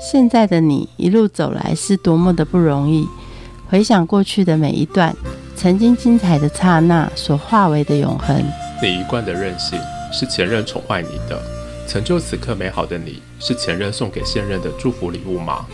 现在的你一路走来是多么的不容易。回想过去的每一段，曾经精彩的刹那所化为的永恒。你一贯的任性是前任宠坏你的，成就此刻美好的你是前任送给现任的祝福礼物吗？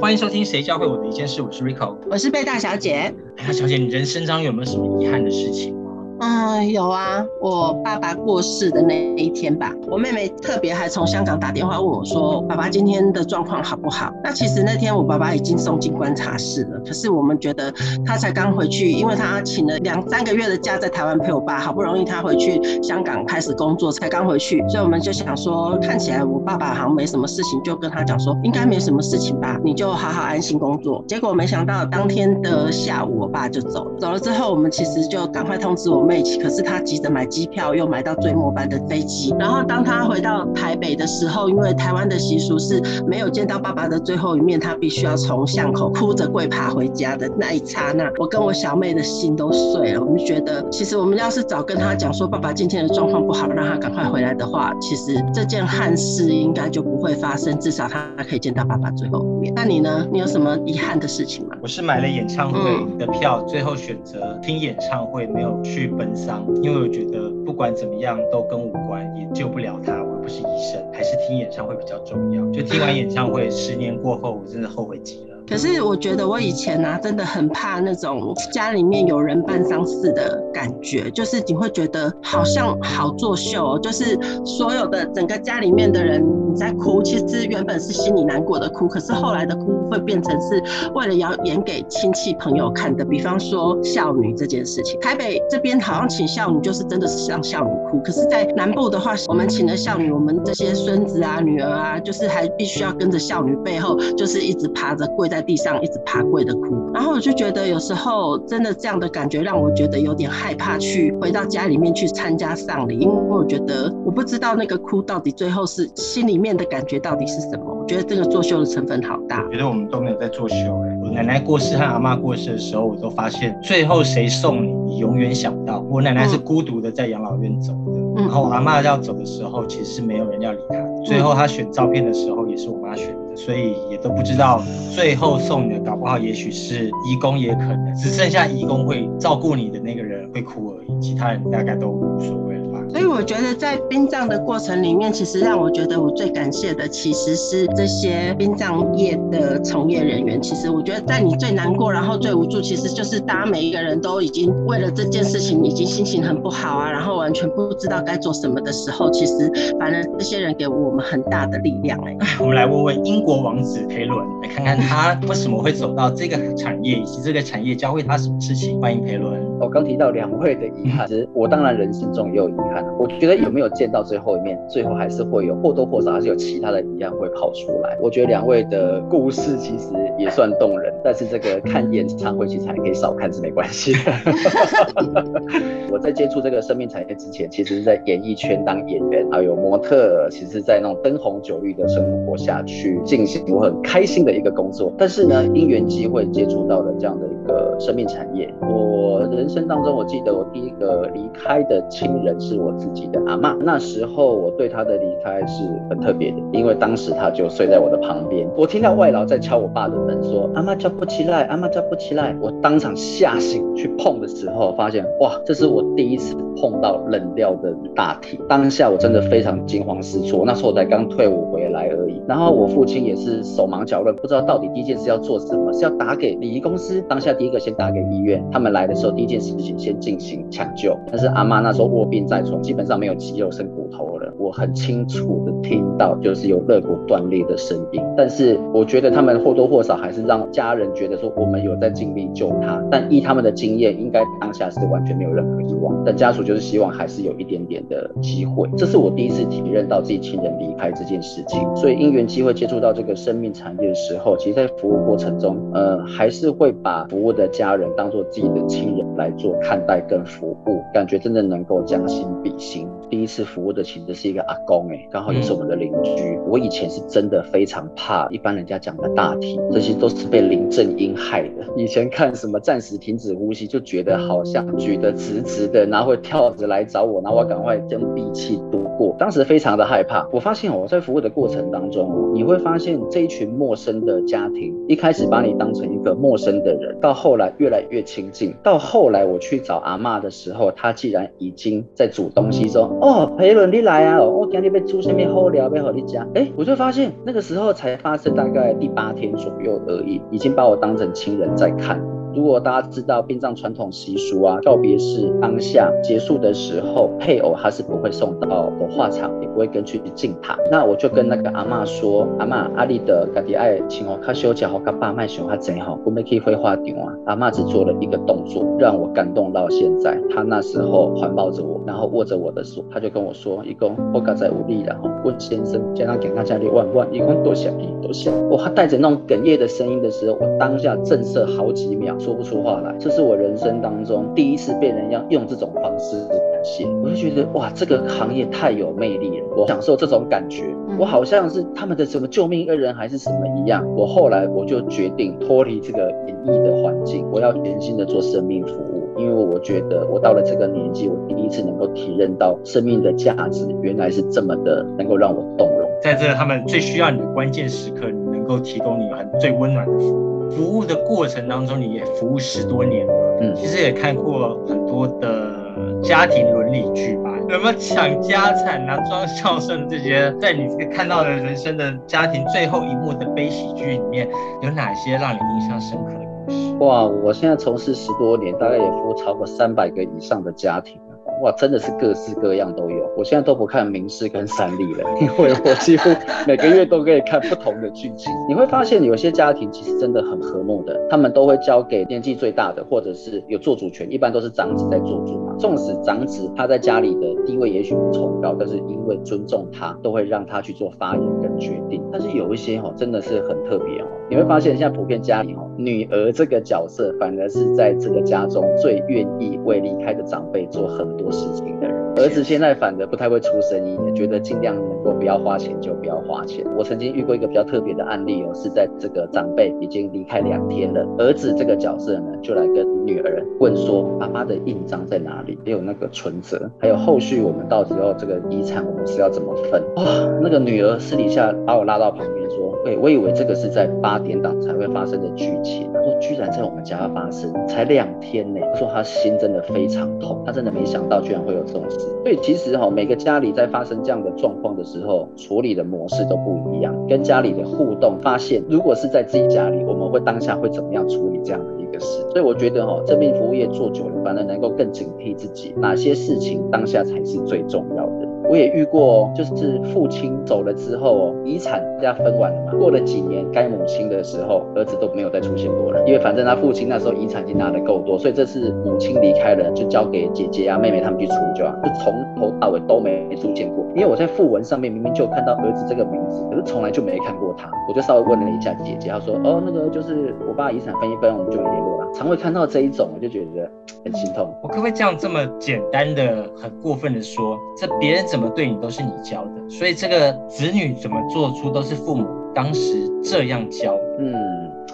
欢迎收听《谁教会我的一件事》，我是 Rico，我是贝大小姐。哎呀，小姐，你人生中有没有什么遗憾的事情？嗯，有啊，我爸爸过世的那一天吧，我妹妹特别还从香港打电话问我说，爸爸今天的状况好不好？那其实那天我爸爸已经送进观察室了，可是我们觉得他才刚回去，因为他请了两三个月的假在台湾陪我爸，好不容易他回去香港开始工作，才刚回去，所以我们就想说，看起来我爸爸好像没什么事情，就跟他讲说，应该没什么事情吧，你就好好安心工作。结果没想到当天的下午，我爸就走了，走了之后，我们其实就赶快通知我。可是他急着买机票，又买到最末班的飞机。然后当他回到台北的时候，因为台湾的习俗是没有见到爸爸的最后一面，他必须要从巷口哭着跪爬回家的那一刹那，我跟我小妹的心都碎了。我们觉得，其实我们要是早跟他讲说爸爸今天的状况不好，让他赶快回来的话，其实这件憾事应该就不会发生，至少他可以见到爸爸最后一面。那你呢？你有什么遗憾的事情吗？我是买了演唱会的票，最后选择听演唱会，没有去。奔丧，因为我觉得不管怎么样都跟无关，也救不了他。我又不是医生，还是听演唱会比较重要。就听完演唱会，十年过后，我真的后悔极了。可是我觉得我以前呢，真的很怕那种家里面有人办丧事的感觉，就是你会觉得好像好作秀，哦就是所有的整个家里面的人你在哭，其实原本是心里难过的哭，可是后来的哭会变成是为了要演给亲戚朋友看的。比方说孝女这件事情，台北这边好像请孝女就是真的是让孝女哭，可是在南部的话，我们请了孝女，我们这些孙子啊、女儿啊，就是还必须要跟着孝女背后，就是一直趴着跪在。在地上一直爬跪的哭，然后我就觉得有时候真的这样的感觉让我觉得有点害怕去回到家里面去参加丧礼，因为我觉得我不知道那个哭到底最后是心里面的感觉到底是什么。我觉得这个作秀的成分好大。觉得我们都没有在作秀哎，我奶奶过世和阿妈过世的时候，我都发现最后谁送你，你永远想不到。我奶奶是孤独的在养老院走的，然后阿妈要走的时候，其实是没有人要理她。最后她选照片的时候，也是我妈选。所以也都不知道，最后送你的搞不好也许是义工，也可能只剩下义工会照顾你的那个人会哭而已，其他人大概都无所谓。所以我觉得在殡葬的过程里面，其实让我觉得我最感谢的其实是这些殡葬业的从业人员。其实我觉得在你最难过，然后最无助，其实就是大家每一个人都已经为了这件事情已经心情很不好啊，然后完全不知道该做什么的时候，其实反正这些人给我们很大的力量。哎，我们来问问英国王子培伦，来看看他为什么会走到这个产业，以及这个产业教会他什么事情。欢迎培伦。我刚提到两位的遗憾，其实我当然人生中也有遗憾。我觉得有没有见到最后一面，最后还是会有或多或少还是有其他的遗憾会跑出来。我觉得两位的故事其实也算动人，但是这个看演唱会其实还可以少看是没关系的。我在接触这个生命产业之前，其实是在演艺圈当演员，还有模特，其实在那种灯红酒绿的生活下去进行我很开心的一个工作。但是呢，因缘机会接触到了这样的一个生命产业，我人生当中我记得我第一个离开的亲人是我。自己的阿妈，那时候我对她的离开是很特别的，因为当时她就睡在我的旁边。我听到外劳在敲我爸的门，说阿妈叫不起来，阿妈叫不起来。我当场吓醒，去碰的时候，发现哇，这是我第一次碰到冷掉的大体。当下我真的非常惊慌失措，那时候我才刚退伍回来而已。然后我父亲也是手忙脚乱，不知道到底第一件事要做什么，是要打给礼仪公司。当下第一个先打给医院，他们来的时候第一件事情先进行抢救。但是阿妈那时候卧病在床。基本上没有肌肉剩骨头了，我很清楚的听到就是有肋骨断裂的声音，但是我觉得他们或多或少还是让家人觉得说我们有在尽力救他，但依他们的经验，应该当下是完全没有任何希望，但家属就是希望还是有一点点的机会，这是我第一次体认到自己亲人离开这件事情，所以因缘机会接触到这个生命产业的时候，其实在服务过程中，呃，还是会把服务的家人当做自己的亲人来做看待跟服务。感觉真的能够将心比心。第一次服务的其实是一个阿公，哎，刚好也是我们的邻居。我以前是真的非常怕一般人家讲的大体，这些都是被林正英害的。以前看什么暂时停止呼吸，就觉得好像举得直直的，然后会跳着来找我，然后我赶快将闭气度过。当时非常的害怕。我发现我在服务的过程当中，你会发现这一群陌生的家庭，一开始把你当成一个陌生的人，到后来越来越亲近，到后来我去找阿妈的时候，她既然已经在煮东西说。哦，培伦你来啊！我今天被出现面好聊，要和你讲。哎，我就发现那个时候才发生大概第八天左右而已，已经把我当成亲人在看。如果大家知道殡葬传统习俗啊，告别式当下结束的时候，配偶他是不会送到火化场，也不会跟去进塔。那我就跟那个阿妈说，阿妈阿丽的家己爱请我卡修脚和卡爸卖熊他真好，我们可以挥花顶啊。阿妈只做了一个动作，让我感动到现在。他那时候环抱着我，然后握着我的手，他就跟我说：“一共，我刚才无力了哈，问先生，叫他给他家里万万，一共多谢你，多谢。”我他带着那种哽咽的声音的时候，我当下震慑好几秒。说不出话来，这是我人生当中第一次被人要用这种方式感谢，我就觉得哇，这个行业太有魅力了，我享受这种感觉，我好像是他们的什么救命恩人还是什么一样。我后来我就决定脱离这个演艺的环境，我要全心的做生命服务，因为我觉得我到了这个年纪，我第一次能够体认到生命的价值原来是这么的能够让我动容，在这他们最需要你的关键时刻，你能够提供你很最温暖的服务。服务的过程当中，你也服务十多年了，嗯，其实也看过很多的家庭伦理剧吧，什么抢家产、男装孝顺这些，在你这个看到的人生的家庭最后一幕的悲喜剧里面，有哪些让你印象深刻的故事？哇，我现在从事十多年，大概也服务超过三百个以上的家庭。哇，真的是各式各样都有。我现在都不看名师跟三立了，因为我几乎每个月都可以看不同的剧情。你会发现有些家庭其实真的很和睦的，他们都会交给年纪最大的，或者是有做主权，一般都是长子在做主。纵使长子他在家里的地位也许不崇高，但是因为尊重他，都会让他去做发言跟决定。但是有一些哦，真的是很特别哦。你会发现现在普遍家里哦，女儿这个角色反而是在这个家中最愿意为离开的长辈做很多。事情的人，儿子现在反而不太会出声音，觉得尽量能够不要花钱就不要花钱。我曾经遇过一个比较特别的案例哦，是在这个长辈已经离开两天了，儿子这个角色呢，就来跟女儿问说：“爸爸的印章在哪里？还有那个存折，还有后续我们到时候这个遗产我们是要怎么分？”哇，那个女儿私底下把我拉到旁边说：“对，我以为这个是在八点档才会发生的剧情。”他说居然在我们家发生，才两天呢。他说他心真的非常痛，他真的没想到居然会有这种事。所以其实哈，每个家里在发生这样的状况的时候，处理的模式都不一样，跟家里的互动，发现如果是在自己家里，我们会当下会怎么样处理这样的一个事。所以我觉得哈，这命服务业做久了，反而能够更警惕自己，哪些事情当下才是最重要的。我也遇过，就是父亲走了之后，遗产大家分完了嘛。过了几年，该母亲的时候，儿子都没有再出现过了。因为反正他父亲那时候遗产已经拿得够多，所以这次母亲离开了，就交给姐姐啊、妹妹他们去出就好，就从头到尾都没出现过。因为我在讣文上面明明就看到儿子这个名字，可是从来就没看过他。我就稍微问了一下姐姐，她说：“哦，那个就是我爸遗产分一分，我们就联络了。”常会看到这一种，我就觉得很心痛。我可不可以这样这么简单的、很过分的说，这别人怎怎么对你都是你教的，所以这个子女怎么做出都是父母当时这样教。嗯，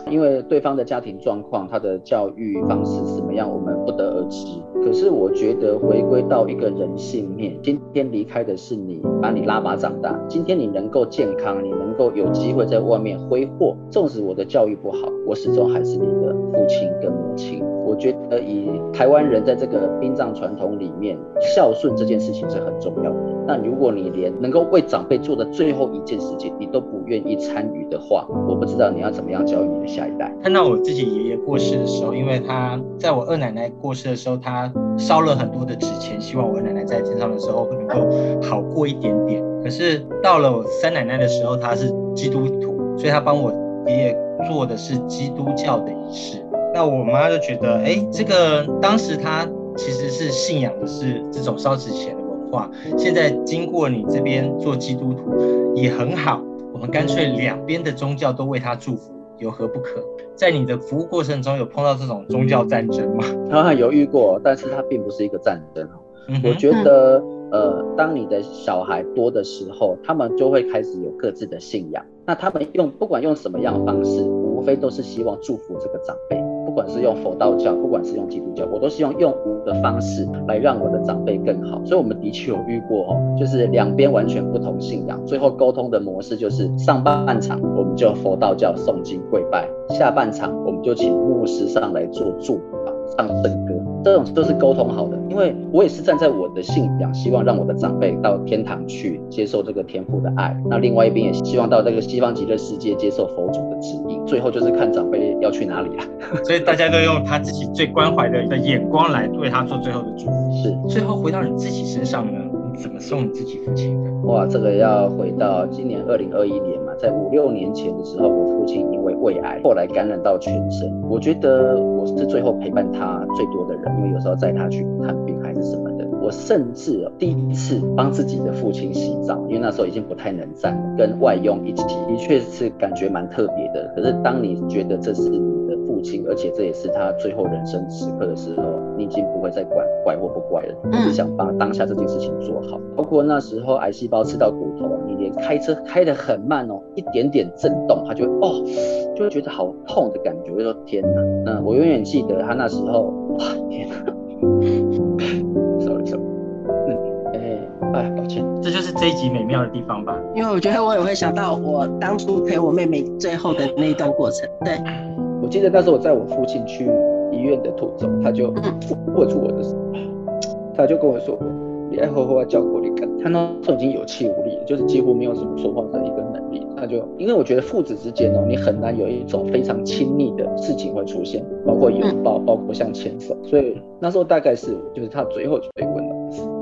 因为对方的家庭状况、他的教育方式怎么样，我们不得而知。可是我觉得回归到一个人性面，今天离开的是你，把你拉拔长大。今天你能够健康，你能够有机会在外面挥霍，纵使我的教育不好，我始终还是你的父亲跟母亲。觉得以台湾人在这个殡葬传统里面，孝顺这件事情是很重要的。那如果你连能够为长辈做的最后一件事情，你都不愿意参与的话，我不知道你要怎么样教育你的下一代。看到我自己爷爷过世的时候，因为他在我二奶奶过世的时候，他烧了很多的纸钱，希望我二奶奶在天上的时候能够好过一点点。可是到了我三奶奶的时候，她是基督徒，所以她帮我爷爷做的是基督教的仪式。那我妈就觉得，哎，这个当时她其实是信仰的是这种烧纸钱的文化，现在经过你这边做基督徒也很好，我们干脆两边的宗教都为她祝福。有何不可？在你的服务过程中有碰到这种宗教战争吗？啊，有遇过，但是它并不是一个战争。我觉得，呃，当你的小孩多的时候，他们就会开始有各自的信仰。那他们用不管用什么样的方式，无非都是希望祝福这个长辈。不管是用佛道教，不管是用基督教，我都希望用我的方式来让我的长辈更好。所以，我们的确有遇过哦，就是两边完全不同信仰，最后沟通的模式就是上半场我们就佛道教诵经跪拜，下半场我们就请牧师上来做助。唱圣歌，这种都是沟通好的，因为我也是站在我的信仰，希望让我的长辈到天堂去接受这个天父的爱。那另外一边也希望到这个西方极乐世界接受佛祖的指引。最后就是看长辈要去哪里了。所以大家都用他自己最关怀的的眼光来为他做最后的祝福。是，最后回到你自己身上呢？怎么送你自己父亲的？哇，这个要回到今年二零二一年嘛，在五六年前的时候，我父亲因为胃癌，后来感染到全身。我觉得我是最后陪伴他最多的人，因为有时候载他去看病还是什么的。我甚至第一次帮自己的父亲洗澡，因为那时候已经不太能站了，跟外佣一起，的确是感觉蛮特别的。可是当你觉得这是而且这也是他最后人生时刻的时候，你已经不会再管怪或不怪了，你只想把当下这件事情做好。包括那时候癌细胞吃到骨头，你连开车开得很慢哦，一点点震动，他就哦，就会觉得好痛的感觉。我就说天哪，那我永远记得他那时候，哇天哪。哎，抱歉，这就是这一集美妙的地方吧。因为我觉得我也会想到我当初陪我妹妹最后的那一段过程。对，我记得那时候我在我父亲去医院的途中，他就握住我的手，他就跟我说：“你爱喝喝啊，叫过你干。”他那时候已经有气无力，就是几乎没有什么说话的一个能力。他就因为我觉得父子之间哦，你很难有一种非常亲密的事情会出现，包括拥抱，包括像牵手。所以那时候大概是就是他最后追问了。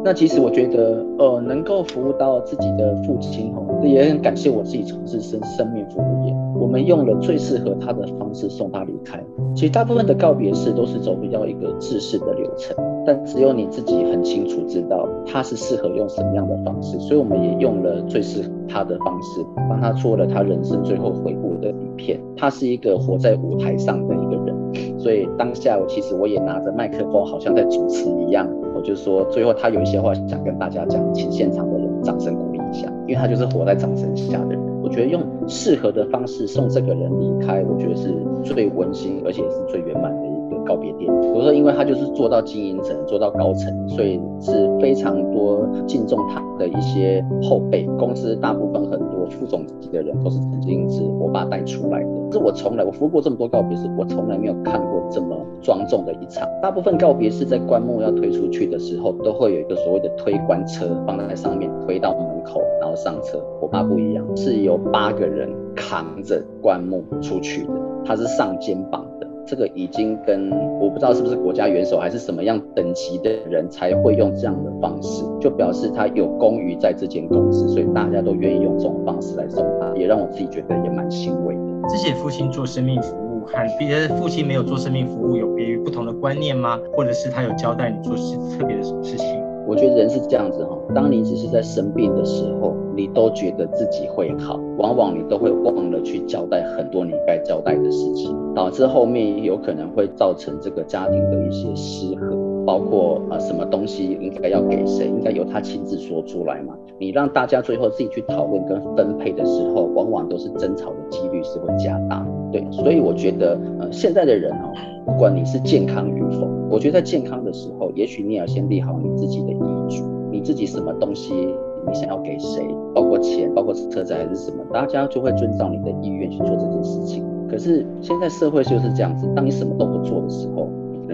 那其实我觉得，呃，能够服务到自己的父亲哦，也很感谢我自己从事生生命服务业。我们用了最适合他的方式送他离开。其实大部分的告别式都是走比较一个制式的流程，但只有你自己很清楚知道他是适合用什么样的方式，所以我们也用了最适合他的方式，帮他做了他人生最后回顾的影片。他是一个活在舞台上的一个人，所以当下我其实我也拿着麦克风，好像在主持一样。就是说，最后他有一些话想跟大家讲，请现场的人掌声鼓励一下，因为他就是活在掌声下的人。我觉得用适合的方式送这个人离开，我觉得是最温馨，而且是最圆满的一个告别电影。比如说，因为他就是做到经营层，做到高层，所以是非常多敬重他的一些后辈。公司大部分很多副总级的人都是曾经是我爸带出来的。是我从来我服务过这么多告别式，我从来没有看过这么庄重的一场。大部分告别式在棺木要推出去的时候，都会有一个所谓的推棺车放在上面，推到门口，然后上车。我爸不一样，是由八个人扛着棺木出去的，他是上肩膀的。这个已经跟我不知道是不是国家元首还是什么样等级的人才会用这样的方式，就表示他有功于在这间公司，所以大家都愿意用这种方式来送他，也让我自己觉得也蛮欣慰。自己父亲做生命服务，和别的父亲没有做生命服务有别于不同的观念吗？或者是他有交代你做事特别的什么事情？我觉得人是这样子哈，当你只是在生病的时候，你都觉得自己会好，往往你都会忘了去交代很多你该交代的事情，导致后面有可能会造成这个家庭的一些失衡。包括啊，什么东西应该要给谁，应该由他亲自说出来嘛？你让大家最后自己去讨论跟分配的时候，往往都是争吵的几率是会加大。对，所以我觉得呃，现在的人哦，不管你是健康与否，我觉得在健康的时候，也许你要先立好你自己的遗嘱，你自己什么东西你想要给谁，包括钱，包括车子还是什么，大家就会遵照你的意愿去做这件事情。可是现在社会就是这样子，当你什么都不做的时候。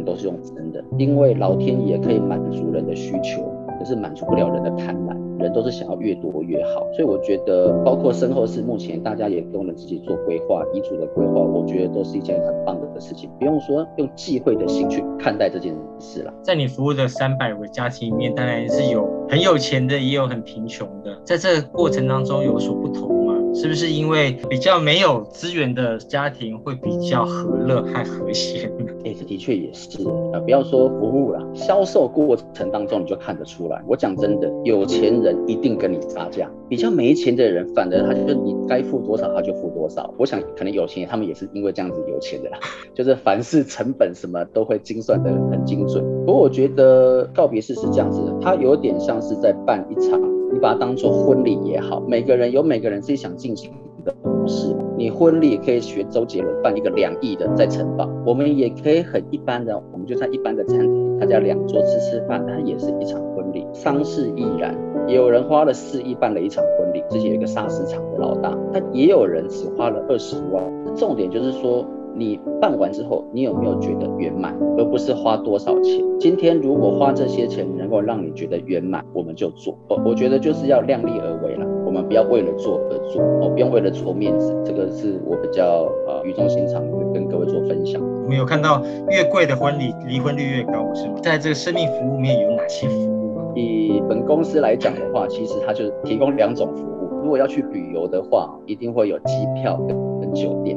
都是用真的，因为老天爷可以满足人的需求，可是满足不了人的贪婪。人都是想要越多越好，所以我觉得，包括身后事，目前大家也跟我们自己做规划，遗嘱的规划，我觉得都是一件很棒的事情，不用说用忌讳的心去看待这件事了。在你服务的三百位家庭里面，当然是有很有钱的，也有很贫穷的，在这个过程当中有所不同。是不是因为比较没有资源的家庭会比较和乐和和谐？哎，这的确也是啊。不要说服务了，销售过程当中你就看得出来。我讲真的，有钱人一定跟你杀价，比较没钱的人反而他就你该付多少他就付多少。我想可能有钱人他们也是因为这样子有钱的啦，就是凡事成本什么都会精算的很精准。不过我觉得告别式是这样子的，它有点像是在办一场，你把它当做婚礼也好，每个人有每个人自己想进行的模式。你婚礼可以学周杰伦办一个两亿的在城堡，我们也可以很一般的，我们就在一般的餐厅，大家两桌吃吃饭，它也是一场婚礼。丧事亦然，也有人花了四亿办了一场婚礼，之前有一个砂石厂的老大，但也有人只花了二十万。重点就是说。你办完之后，你有没有觉得圆满，而不是花多少钱？今天如果花这些钱能够让你觉得圆满，我们就做。我我觉得就是要量力而为了，我们不要为了做而做，哦，不用为了做面子。这个是我比较呃语重心长跟各位做分享。我们有看到越贵的婚礼离婚率越高，是吗？在这个生命服务面有哪些服务？以本公司来讲的话，其实它就提供两种服务。如果要去旅游的话，一定会有机票跟跟酒店。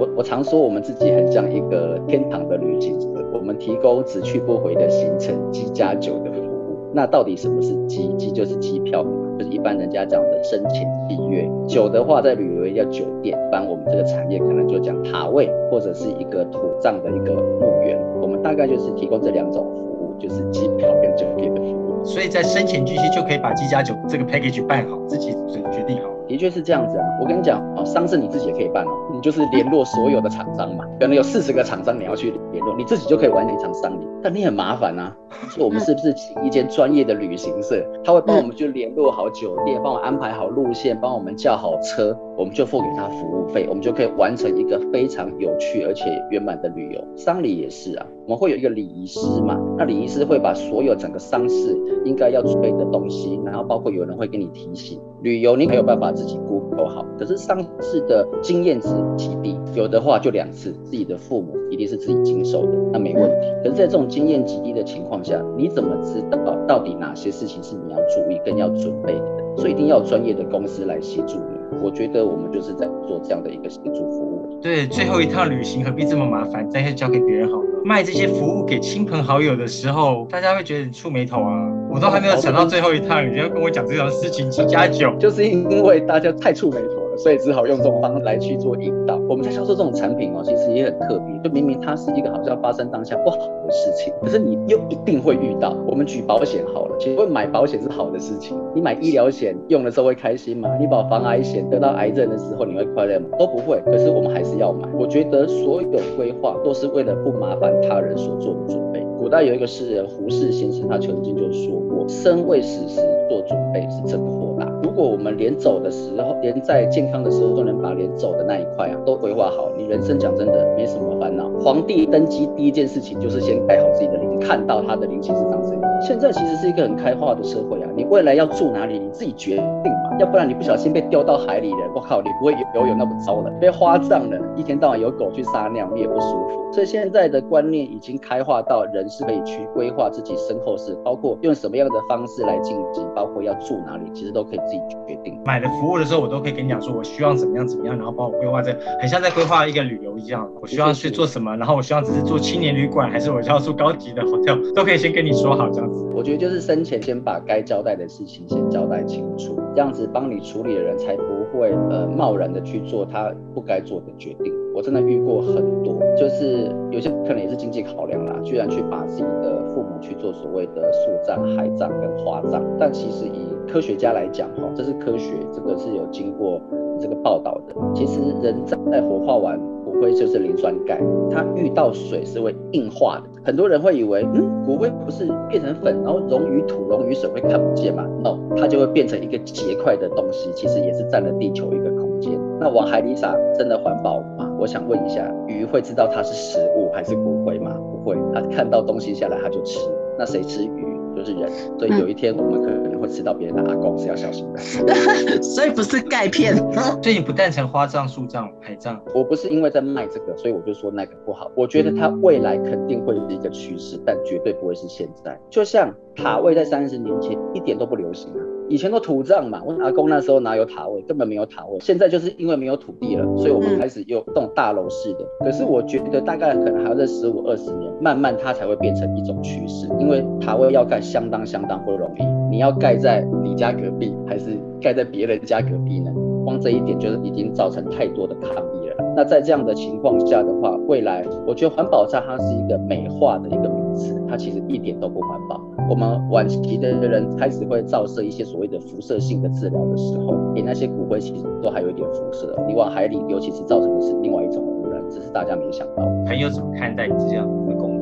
我我常说我们自己很像一个天堂的旅行者，我们提供只去不回的行程，机加酒的服务。那到底什么是机？机就是机票，就是一般人家讲的生前契约。酒的话，在旅游叫酒店，一般我们这个产业可能就讲塔位或者是一个土葬的一个墓园。我们大概就是提供这两种服务，就是机票跟酒店的服务。所以在生前巨蟹就可以把机加酒这个 package 办好，自己决定好。的确是这样子啊，我跟你讲哦，商事你自己也可以办哦，你就是联络所有的厂商嘛，可能有四十个厂商你要去联络，你自己就可以完成一场丧礼，但你很麻烦啊。所以我们是不是请一间专业的旅行社，他会帮我们去联络好酒店，帮我安排好路线，帮我们叫好车，我们就付给他服务费，我们就可以完成一个非常有趣而且圆满的旅游。丧礼也是啊，我们会有一个礼仪师嘛，那礼仪师会把所有整个丧事应该要准备的东西，然后包括有人会给你提醒。旅游你没有办法自己顾够好，可是丧事的经验值极低，有的话就两次，自己的父母一定是自己经手的，那没问题。可是，在这种经验极低的情况下，你怎么知道到底哪些事情是你要注意、更要准备的？所以一定要专业的公司来协助你。我觉得我们就是在做这样的一个协助服务。对，最后一趟旅行何必这么麻烦？再交给别人好了。卖这些服务给亲朋好友的时候，大家会觉得你触眉头啊。我都还没有想到最后一趟，你就要跟我讲这种事情，七加九，就是因为大家太触眉头了，所以只好用这种方式来去做引导。我们在销售这种产品哦，其实也很特别，就明明它是一个好像发生当下不好的事情，可是你又一定会遇到。我们举保险好了，请问买保险是好的事情？你买医疗险用的时候会开心吗？你保防癌险得到癌症的时候你会快乐吗？都不会。可是我们还是要买。我觉得所有规划都是为了不麻烦他人所做的准备。古代有一个诗人胡适先生，他曾经就说过：“生为死时做准备是真豁达。”如果我们连走的时候，连在健康的时候都能把连走的那一块啊都规划好，你人生讲真的没什么烦恼。皇帝登基第一件事情就是先盖好自己的陵，看到他的陵寝是长怎样。现在其实是一个很开化的社会啊，你未来要住哪里，你自己决定嘛，要不然你不小心被丢到海里了，我靠，你不会游泳那么糟了，被花葬了，一天到晚有狗去撒尿，你也不舒服。所以现在的观念已经开化到人是可以去规划自己身后事，包括用什么样的方式来进行，包括要住哪里，其实都可以自己决定。买的服务的时候，我都可以跟你讲说，我希望怎么样怎么样，然后帮我规划这，很像在规划一个旅游一样。我希望去做什么，然后我希望只是住青年旅馆，还是我要住高级的 hotel，都可以先跟你说好这样子。我觉得就是生前先把该交代的事情先交代清楚，这样子帮你处理的人才不会呃贸然的去做他不该做的决定。我真的遇过很多，就是有些可能也是经济考量啦，居然去把自己的父母去做所谓的树葬、海葬跟花葬。但其实以科学家来讲，哈，这是科学，这个是有经过这个报道的。其实人在火化完灰就是磷酸钙，它遇到水是会硬化的。很多人会以为，嗯，骨灰不是变成粉，然后溶于土、溶于水会看不见吗？No，它就会变成一个结块的东西，其实也是占了地球一个空间。那往海里撒，真的环保吗？我想问一下，鱼会知道它是食物还是骨灰吗？不会，它看到东西下来它就吃。那谁吃鱼？就是人。所以有一天我们可能会吃到别人的阿公，是要小心的。所以不是钙片。所以你不赞成花葬、树葬、海葬？我不是因为在卖这个，所以我就说那个不好。我觉得它未来肯定会是一个趋势，但绝对不会是现在。就像塔位在三十年前一点都不流行啊。以前都土葬嘛，我阿公那时候哪有塔位，根本没有塔位。现在就是因为没有土地了，所以我们开始有这种大楼式的。可是我觉得大概可能还要在十五二十年，慢慢它才会变成一种趋势。因为塔位要盖相当相当不容易，你要盖在你家隔壁，还是盖在别人家隔壁呢？光这一点就是已经造成太多的抗议了。那在这样的情况下的话，未来我觉得环保站它是一个美化的一个名词，它其实一点都不环保。我们晚期的人开始会照射一些所谓的辐射性的治疗的时候，给那些骨灰其实都还有一点辐射，你往海里尤，其是造成的是另外一种污染，只是大家没想到。朋友怎么看待你这样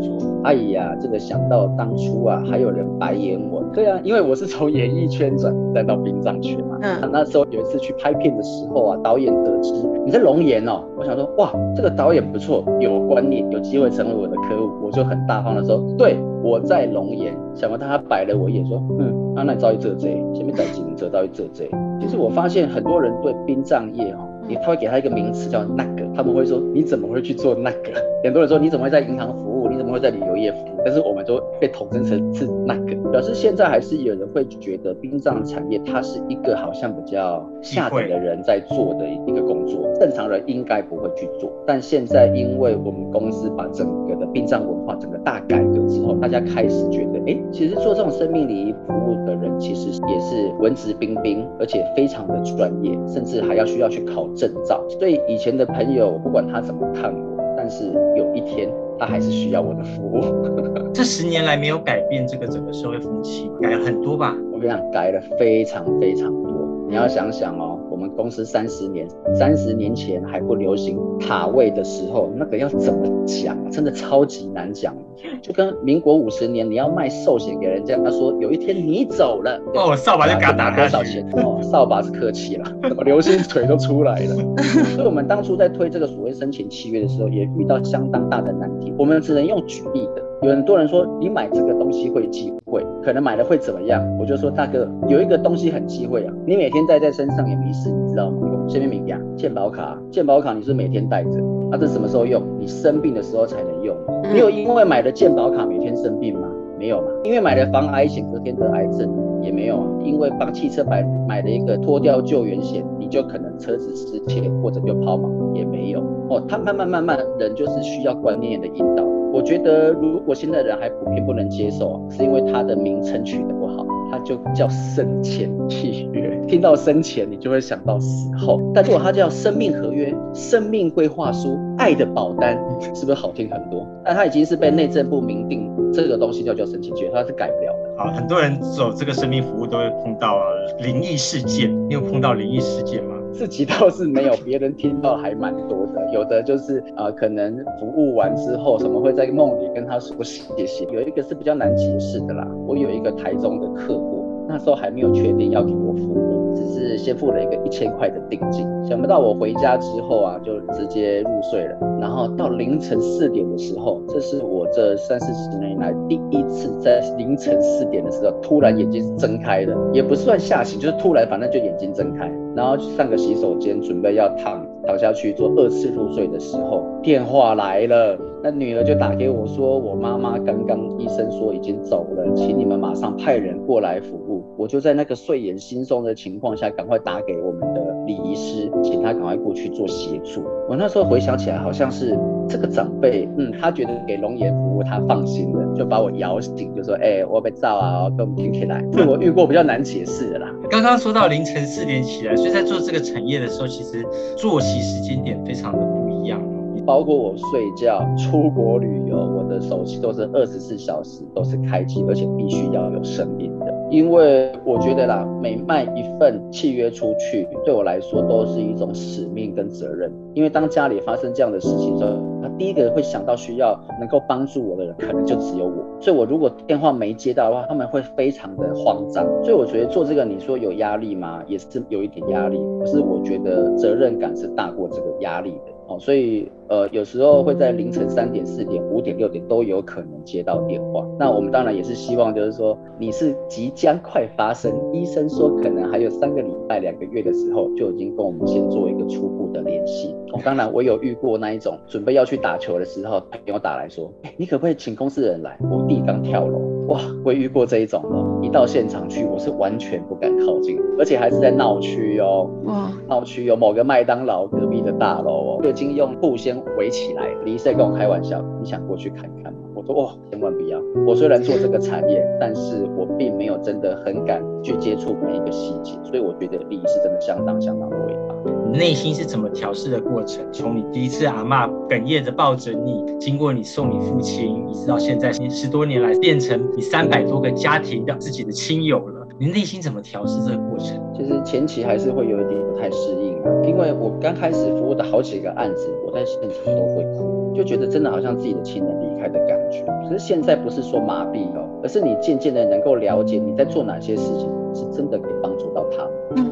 的工作？哎呀，这个想到当初啊，还有人白眼我。对啊，因为我是从演艺圈转再到殡葬圈嘛。嗯。那时候有一次去拍片的时候啊，导演得知你在龙岩哦，我想说哇，这个导演不错，有观念，有机会成为我的客户，我就很大方的说，对。我在龙岩，想到他摆了我一眼，说，嗯，那那你招一这这，前面带几名车招一这这。其实我发现很多人对殡葬业哈，你他会给他一个名词叫那个，他们会说你怎么会去做那个？很多人说你怎么会在银行服务？你怎么会在旅游业服务？但是我们都被统称成是那个，表示现在还是有人会觉得殡葬产业它是一个好像比较下等的人在做的一个工作，正常人应该不会去做。但现在因为我们公司把整个殡葬文化整个大改革之后，大家开始觉得，哎，其实做这种生命礼仪服务的人，其实也是文质彬彬，而且非常的专业，甚至还要需要去考证照。所以以前的朋友，不管他怎么看我，但是有一天。他还是需要我的服务。这十年来没有改变这个整个社会风气，改了很多吧？我跟你讲，改了非常非常多。你要想想哦，我们公司三十年，三十年前还不流行塔位的时候，那个要怎么讲？真的超级难讲。就跟民国五十年，你要卖寿险给人家，他说有一天你走了，哦，扫把就给他打多少钱？哦，扫把是客气了，流星锤都出来了。所以我们当初在推这个所谓生前契约的时候，也遇到相当大的难题。我们只能用举例的。有很多人说你买这个东西会忌讳，可能买了会怎么样？我就说大哥，有一个东西很忌讳啊，你每天带在身上也没事，你知道吗？用身份名呀，健保卡，健保卡你是每天带着，那这什么时候用？你生病的时候才能用。你有因为买了健保卡每天生病吗？没有嘛。因为买了防癌险隔天得癌症也没有啊。因为帮汽车买买了一个脱掉救援险，你就可能车子失窃或者就抛锚也没有。哦，他慢慢慢慢，人就是需要观念的引导。我觉得，如果现在人还普遍不能接受，是因为它的名称取得不好，它就叫生前契约。听到生前，你就会想到死后。但如果它叫生命合约、生命规划书、爱的保单，是不是好听很多？但它已经是被内政部明定这个东西叫叫生前契约，它是改不了的。好，很多人走这个生命服务都会碰到灵异事件，你有碰到灵异事件吗？自己倒是没有，别人听到还蛮多的。有的就是啊，可能服务完之后，什么会在梦里跟他说谢谢。有一个是比较难解释的啦。我有一个台中的客户，那时候还没有确定要给我服务，只是先付了一个一千块的定金。想不到我回家之后啊，就直接入睡了。然后到凌晨四点的时候，这是我这三四十年来第一次在凌晨四点的时候，突然眼睛睁开的，也不算吓醒，就是突然，反正就眼睛睁开。然后去上个洗手间，准备要躺躺下去做二次入睡的时候，电话来了，那女儿就打给我说，我妈妈刚刚医生说已经走了，请你们马上派人过来服务。我就在那个睡眼惺忪的情况下，赶快打给我们的礼仪师，请他赶快过去做协助。我那时候回想起来，好像是这个长辈，嗯，他觉得给龙岩服务他放心了，就把我摇醒，就说，哎，我被照啊，跟我们听起来，是我遇过比较难解释的啦。刚刚说到凌晨四点起来，所以在做这个产业的时候，其实作息时间点非常的不一样。包括我睡觉、出国旅游，我的手机都是二十四小时都是开机，而且必须要有声音的。因为我觉得啦，每卖一份契约出去，对我来说都是一种使命跟责任。因为当家里发生这样的事情之后，他第一个会想到需要能够帮助我的人，可能就只有我。所以我如果电话没接到的话，他们会非常的慌张。所以我觉得做这个，你说有压力吗？也是有一点压力，可是我觉得责任感是大过这个压力的。哦，所以呃，有时候会在凌晨三点、四点、五点、六点都有可能接到电话。那我们当然也是希望，就是说你是即将快发生，医生说可能还有三个礼拜、两个月的时候，就已经跟我们先做一个初步的联系。哦，当然我有遇过那一种准备要去打球的时候，朋友打来说，你可不可以请公司的人来？我弟刚跳楼。哇，我遇过这一种哦，一到现场去，我是完全不敢靠近，而且还是在闹区哦。哇，闹区有某个麦当劳隔壁的大楼哦，已经用布先围起来。李医生跟我开玩笑，你想过去看看吗？我说哇，千万不要！我虽然做这个产业，但是我并没有真的很敢去接触每一个细节，所以我觉得利益是真的相当相当的伟大。内心是怎么调试的过程？从你第一次阿妈哽咽着抱着你，经过你送你父亲，一直到现在，你十多年来变成你三百多个家庭的自己的亲友了。你内心怎么调试这个过程？其实前期还是会有一点不太适应啊，因为我刚开始服务的好几个案子，我在现场都会哭，就觉得真的好像自己的亲人离开的感觉。可是现在不是说麻痹哦，而是你渐渐的能够了解你在做哪些事情是真的可以帮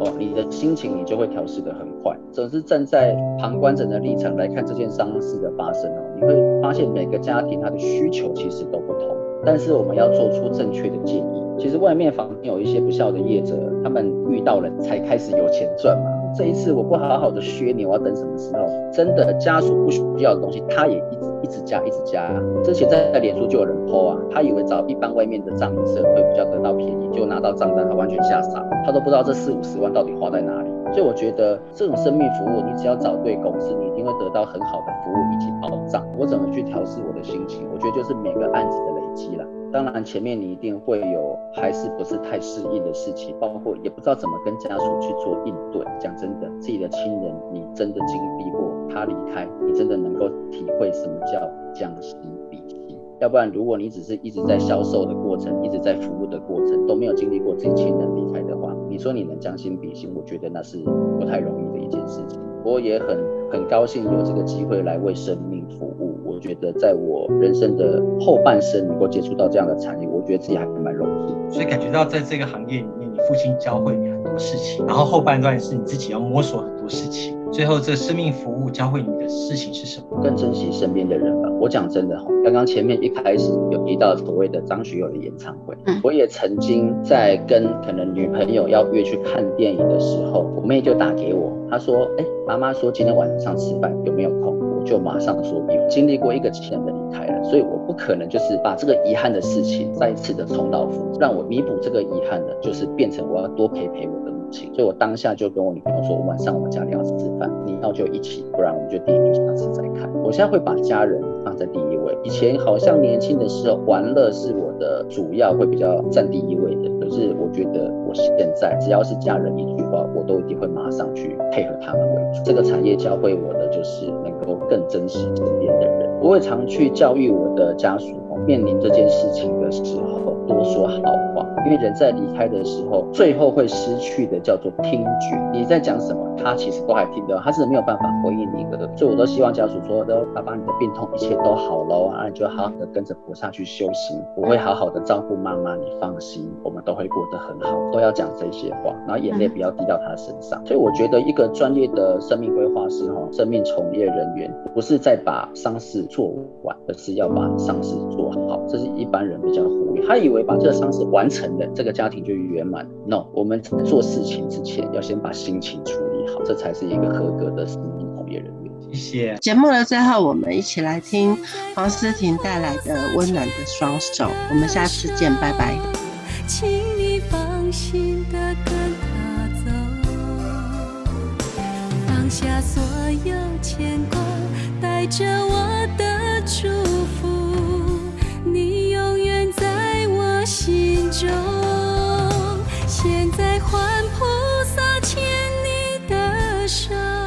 哦，你的心情你就会调试的很快。总是站在旁观者的立场来看这件丧事的发生哦，你会发现每个家庭他的需求其实都不同，但是我们要做出正确的建议。其实外面房有一些不孝的业者，他们遇到了才开始有钱赚嘛。这一次我不好好的削你，我要等什么时候？真的家属不需要的东西，他也一直一直加，一直加。之前在脸书就有人 po 啊，他以为找一般外面的账社会比较得到便宜，就拿到账单，他完全吓傻，他都不知道这四五十万到底花在哪里。所以我觉得这种生命服务，你只要找对公司，你一定会得到很好的服务以及保障。我怎么去调试我的心情？我觉得就是每个案子的累积了。当然，前面你一定会有还是不是太适应的事情，包括也不知道怎么跟家属去做应对。讲真的，自己的亲人，你真的经历过他离开，你真的能够体会什么叫将心比心。要不然，如果你只是一直在销售的过程，一直在服务的过程，都没有经历过自己亲人离开的话，你说你能将心比心，我觉得那是不太容易的一件事情。我也很很高兴有这个机会来为生命服务。我觉得在我人生的后半生能够接触到这样的产业，我觉得自己还蛮荣幸。所以感觉到在这个行业里面，你父亲教会你很多事情，然后后半段是你自己要摸索很多事情。最后，这生命服务教会你的事情是什么？更珍惜身边的人吧。我讲真的哈，刚刚前面一开始有提到所谓的张学友的演唱会，我也曾经在跟可能女朋友要约去看电影的时候，我妹就打给我，她说：“哎，妈妈说今天晚上吃饭有没有空？”就马上说有。经历过一个亲人的离开了，所以我不可能就是把这个遗憾的事情再一次的重蹈覆辙，让我弥补这个遗憾的，就是变成我要多陪陪我的母亲。所以，我当下就跟我女朋友说，晚上我家里要吃饭，你要就一起，不然我们就电影就下次再看。我现在会把家人放在第一位。以前好像年轻的时候，玩乐是我的主要会比较占第一位的。可是我觉得我现在只要是家人一句话，我都一定会马上去配合他们为主。这个产业教会我的就是更珍惜身边的人。我会常去教育我的家属，面临这件事情的时候，多说好话。因为人在离开的时候，最后会失去的叫做听觉。你在讲什么，他其实都还听得到，他是没有办法回应你的。所以我都希望家属说：“都爸爸，你的病痛一切都好了啊，你就好好的跟着菩萨去修行，我会好好的照顾妈妈，你放心，我们都会过得很好。”都要讲这些话，然后眼泪不要滴到他身上。所以我觉得一个专业的生命规划师哈，生命从业人员不是在把丧事做完，而是要把丧事做好。这是一般人比较忽略，他以为把这个丧事完成。这个家庭就圆满。No，我们做事情之前要先把心情处理好，这才是一个合格的生命从业人员。谢谢。节目的最后，我们一起来听黄思婷带来的《温暖的双手》。我们下次见，拜拜。请你放心的跟他走，放下所有牵挂，带着我的祝福，心中现在换菩萨牵你的手。